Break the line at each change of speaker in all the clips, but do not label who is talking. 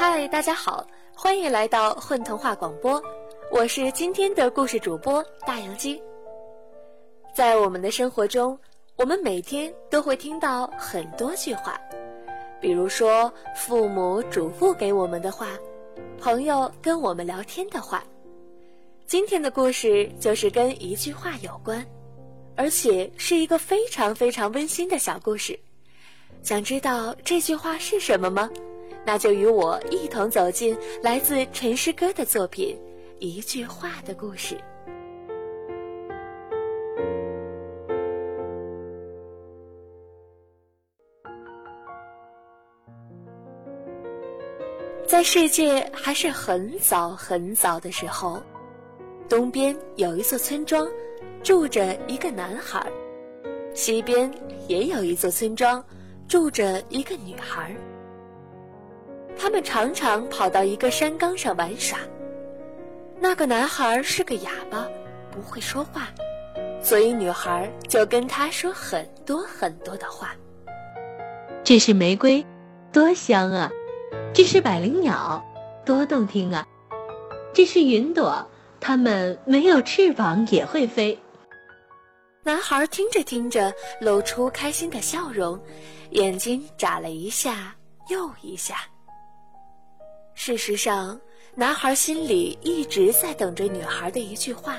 嗨，大家好，欢迎来到混童话广播，我是今天的故事主播大洋鸡。在我们的生活中，我们每天都会听到很多句话，比如说父母嘱咐给我们的话，朋友跟我们聊天的话。今天的故事就是跟一句话有关，而且是一个非常非常温馨的小故事。想知道这句话是什么吗？那就与我一同走进来自陈诗歌的作品《一句话的故事》。在世界还是很早很早的时候。东边有一座村庄，住着一个男孩；西边也有一座村庄，住着一个女孩。他们常常跑到一个山岗上玩耍。那个男孩是个哑巴，不会说话，所以女孩就跟他说很多很多的话。
这是玫瑰，多香啊！这是百灵鸟，多动听啊！这是云朵。它们没有翅膀也会飞。
男孩听着听着，露出开心的笑容，眼睛眨了一下又一下。事实上，男孩心里一直在等着女孩的一句话，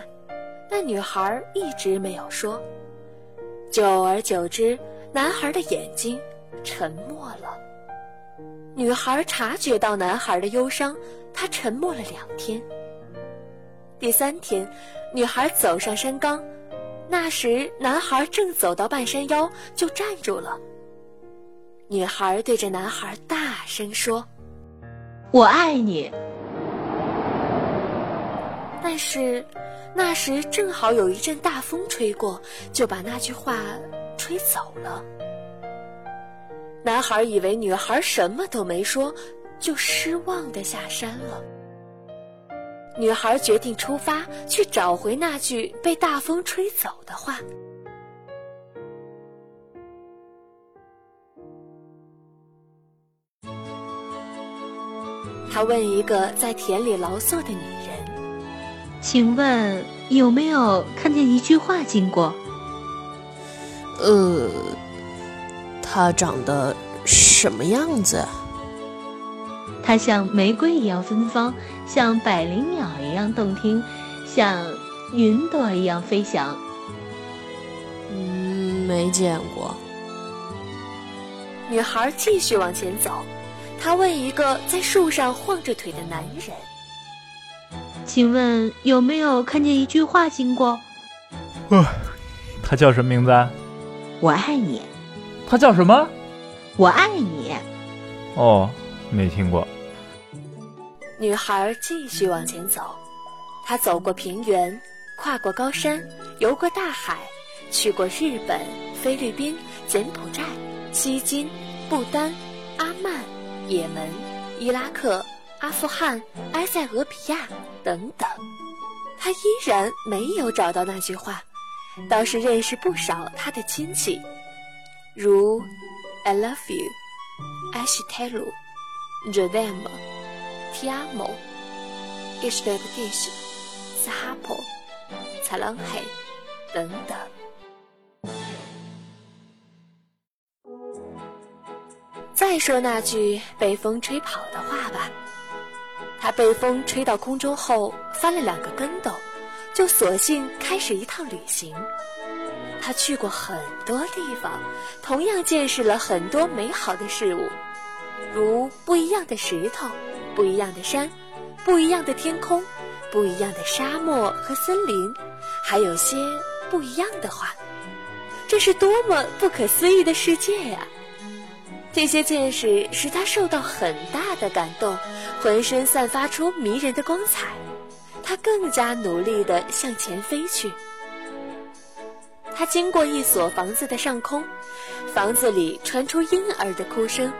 但女孩一直没有说。久而久之，男孩的眼睛沉默了。女孩察觉到男孩的忧伤，她沉默了两天。第三天，女孩走上山岗，那时男孩正走到半山腰，就站住了。女孩对着男孩大声说：“
我爱你。”
但是，那时正好有一阵大风吹过，就把那句话吹走了。男孩以为女孩什么都没说，就失望的下山了。女孩决定出发，去找回那句被大风吹走的话。他问一个在田里劳作的女人：“
请问有没有看见一句话经过？”“
呃，它长得什么样子？”
它像玫瑰一样芬芳，像百灵鸟一样动听，像云朵一样飞翔。
嗯，没见过。
女孩继续往前走，她问一个在树上晃着腿的男人：“
请问有没有看见一句话经过？”“
呃，他叫什么名字？”“
我爱你。”“
他叫什么？”“
我爱你。”“
哦，没听过。”
女孩继续往前走，她走过平原，跨过高山，游过大海，去过日本、菲律宾、柬埔寨、西金、不丹、阿曼、也门、伊拉克、阿富汗、埃塞俄比亚等等。他依然没有找到那句话，倒是认识不少他的亲戚，如 “I love you”、“I should tell you”、“The them”。提阿某，伊什德格蒂什，斯哈珀，采朗黑，等等。再说那句被风吹跑的话吧。他被风吹到空中后，翻了两个跟斗，就索性开始一趟旅行。他去过很多地方，同样见识了很多美好的事物，如不一样的石头。不一样的山，不一样的天空，不一样的沙漠和森林，还有些不一样的话。这是多么不可思议的世界呀！这些见识使他受到很大的感动，浑身散发出迷人的光彩。他更加努力地向前飞去。他经过一所房子的上空，房子里传出婴儿的哭声。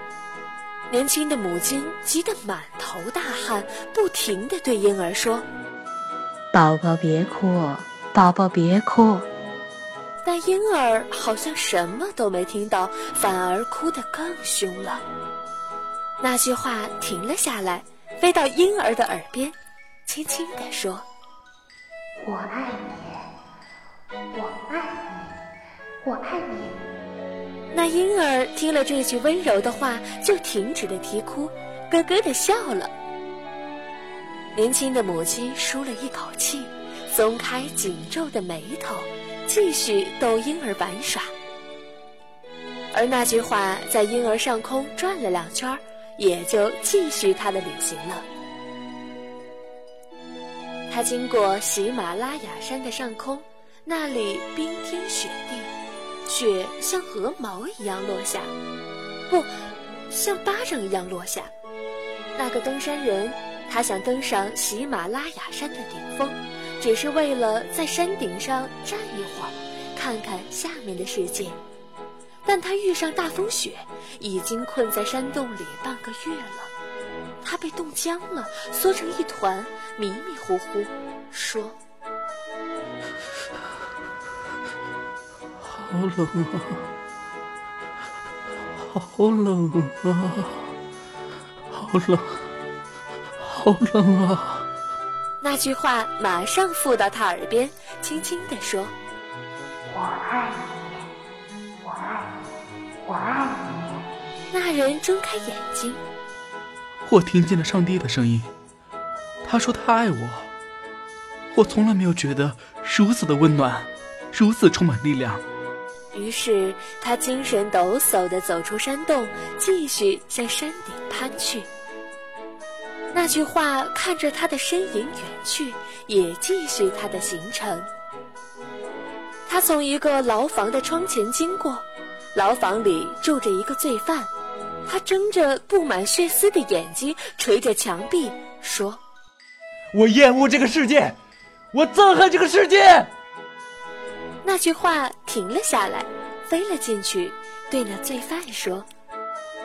年轻的母亲急得满头大汗，不停地对婴儿说：“
宝宝别哭，宝宝别哭。”
但婴儿好像什么都没听到，反而哭得更凶了。那句话停了下来，飞到婴儿的耳边，轻轻地说：“
我爱你，我爱你，我爱你。”
那婴儿听了这句温柔的话，就停止了啼哭，咯咯地笑了。年轻的母亲舒了一口气，松开紧皱的眉头，继续逗婴儿玩耍。而那句话在婴儿上空转了两圈，也就继续他的旅行了。他经过喜马拉雅山的上空，那里冰天雪地，雪像鹅毛一样落下，不像巴掌一样落下。那个登山人，他想登上喜马拉雅山的顶峰，只是为了在山顶上站一会儿，看看下面的世界。但他遇上大风雪，已经困在山洞里半个月了。他被冻僵了，缩成一团，迷迷糊糊，说：“
好冷啊，好冷啊，好冷，好冷啊！”
那句话马上附到他耳边，轻轻地说：“
我爱你，我爱你，我爱你。”
那人睁开眼睛。
我听见了上帝的声音，他说他爱我。我从来没有觉得如此的温暖，如此充满力量。
于是他精神抖擞地走出山洞，继续向山顶攀去。那句话看着他的身影远去，也继续他的行程。他从一个牢房的窗前经过，牢房里住着一个罪犯。他睁着布满血丝的眼睛，捶着墙壁，说：“
我厌恶这个世界，我憎恨这个世界。”
那句话停了下来，飞了进去，对那罪犯说：“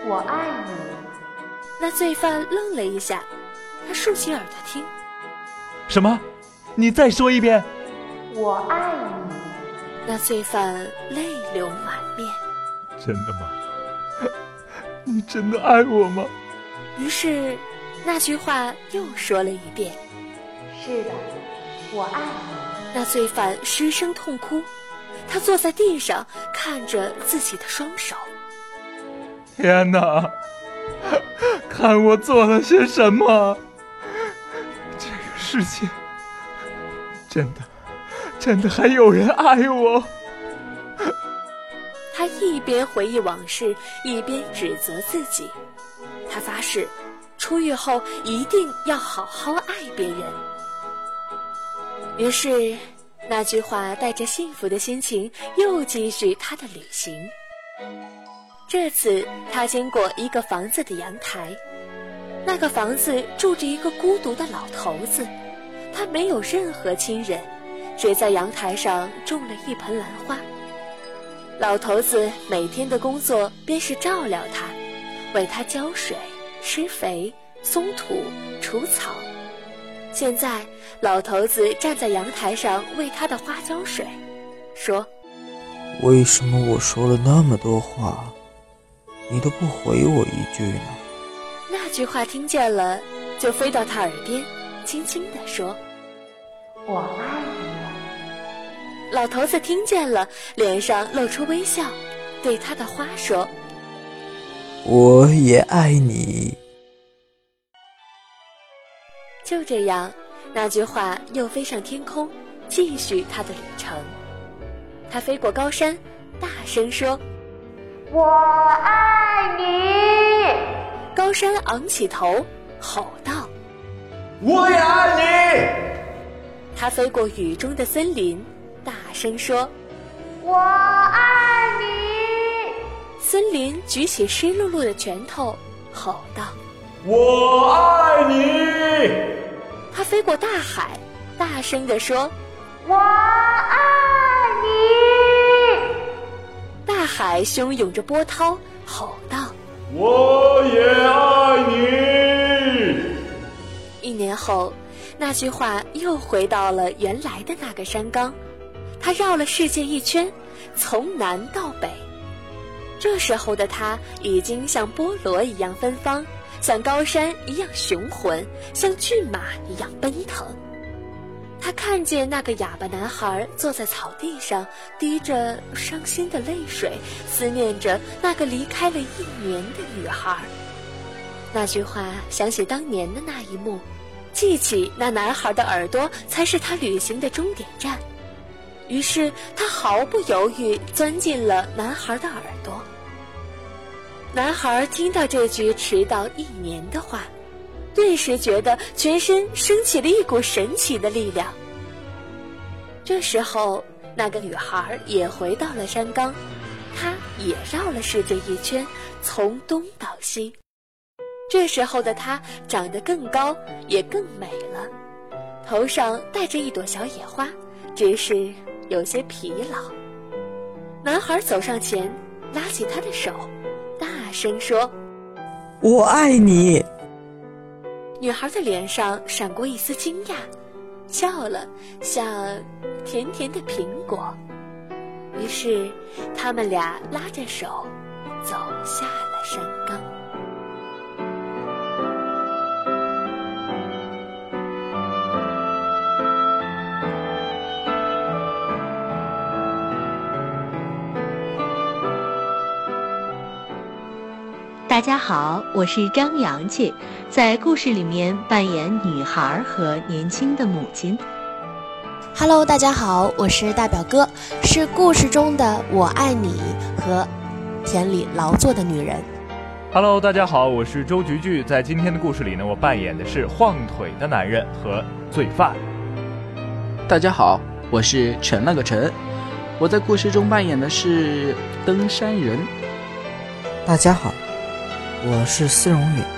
我爱你。”
那罪犯愣了一下，他竖起耳朵听：“
什么？你再说一遍。”“
我爱你。”
那罪犯泪流满面。
“真的吗？” 你真的爱我吗？
于是，那句话又说了一遍：“
是的，我爱你。”
那罪犯失声痛哭，他坐在地上看着自己的双手。
天哪！看我做了些什么！世界真的，真的还有人爱我。
他一边回忆往事，一边指责自己。他发誓，出狱后一定要好好爱别人。于是，那句话带着幸福的心情，又继续他的旅行。这次，他经过一个房子的阳台，那个房子住着一个孤独的老头子，他没有任何亲人，只在阳台上种了一盆兰花。老头子每天的工作便是照料它，为它浇水、施肥、松土、除草。现在，老头子站在阳台上为他的花浇水，说：“
为什么我说了那么多话，你都不回我一句呢？”
那句话听见了，就飞到他耳边，轻轻地说：“
我爱你。”
老头子听见了，脸上露出微笑，对他的花说：“
我也爱你。”
就这样，那句话又飞上天空，继续他的旅程。他飞过高山，大声说：“
我爱你！”
高山昂起头，吼道：“
我也爱你！”
他飞过雨中的森林。大声说：“
我爱你！”
森林举起湿漉漉的拳头，吼道：“
我爱你！”
他飞过大海，大声地说：“
我爱你！”
大海汹涌着波涛，吼道：“
我也爱你！”
一年后，那句话又回到了原来的那个山岗。他绕了世界一圈，从南到北。这时候的他已经像菠萝一样芬芳，像高山一样雄浑，像骏马一样奔腾。他看见那个哑巴男孩坐在草地上，滴着伤心的泪水，思念着那个离开了一年的女孩。那句话想起当年的那一幕，记起那男孩的耳朵才是他旅行的终点站。于是他毫不犹豫钻进了男孩的耳朵。男孩听到这句迟到一年的话，顿时觉得全身升起了一股神奇的力量。这时候，那个女孩也回到了山冈，她也绕了世界一圈，从东到西。这时候的她长得更高，也更美了，头上戴着一朵小野花，只是有些疲劳。男孩走上前，拉起她的手。大声说：“
我爱你。”
女孩的脸上闪过一丝惊讶，笑了，像甜甜的苹果。于是，他们俩拉着手走下了山岗。
大家好，我是张阳气，在故事里面扮演女孩和年轻的母亲。
Hello，大家好，我是大表哥，是故事中的我爱你和田里劳作的女人。
Hello，大家好，我是周菊菊，在今天的故事里呢，我扮演的是晃腿的男人和罪犯。
大家好，我是陈那个陈，我在故事中扮演的是登山人。
大家好。我是丝绒雨。